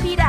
Peter.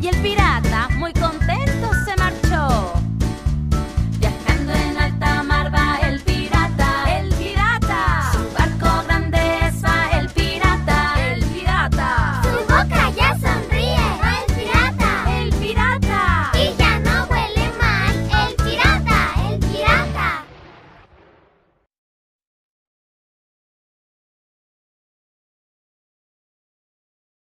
Y el pirata